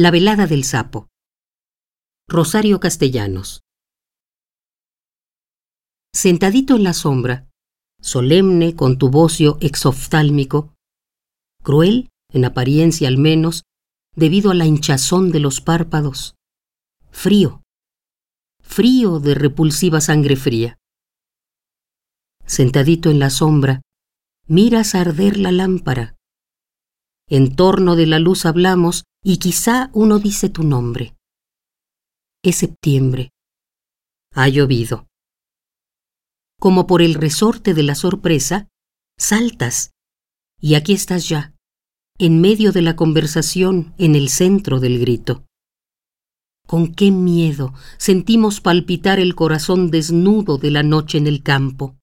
La velada del sapo. Rosario Castellanos. Sentadito en la sombra, solemne con tu bocio exoftálmico, cruel, en apariencia al menos, debido a la hinchazón de los párpados, frío, frío de repulsiva sangre fría. Sentadito en la sombra, miras arder la lámpara. En torno de la luz hablamos y quizá uno dice tu nombre. Es septiembre. Ha llovido. Como por el resorte de la sorpresa, saltas y aquí estás ya, en medio de la conversación, en el centro del grito. Con qué miedo sentimos palpitar el corazón desnudo de la noche en el campo.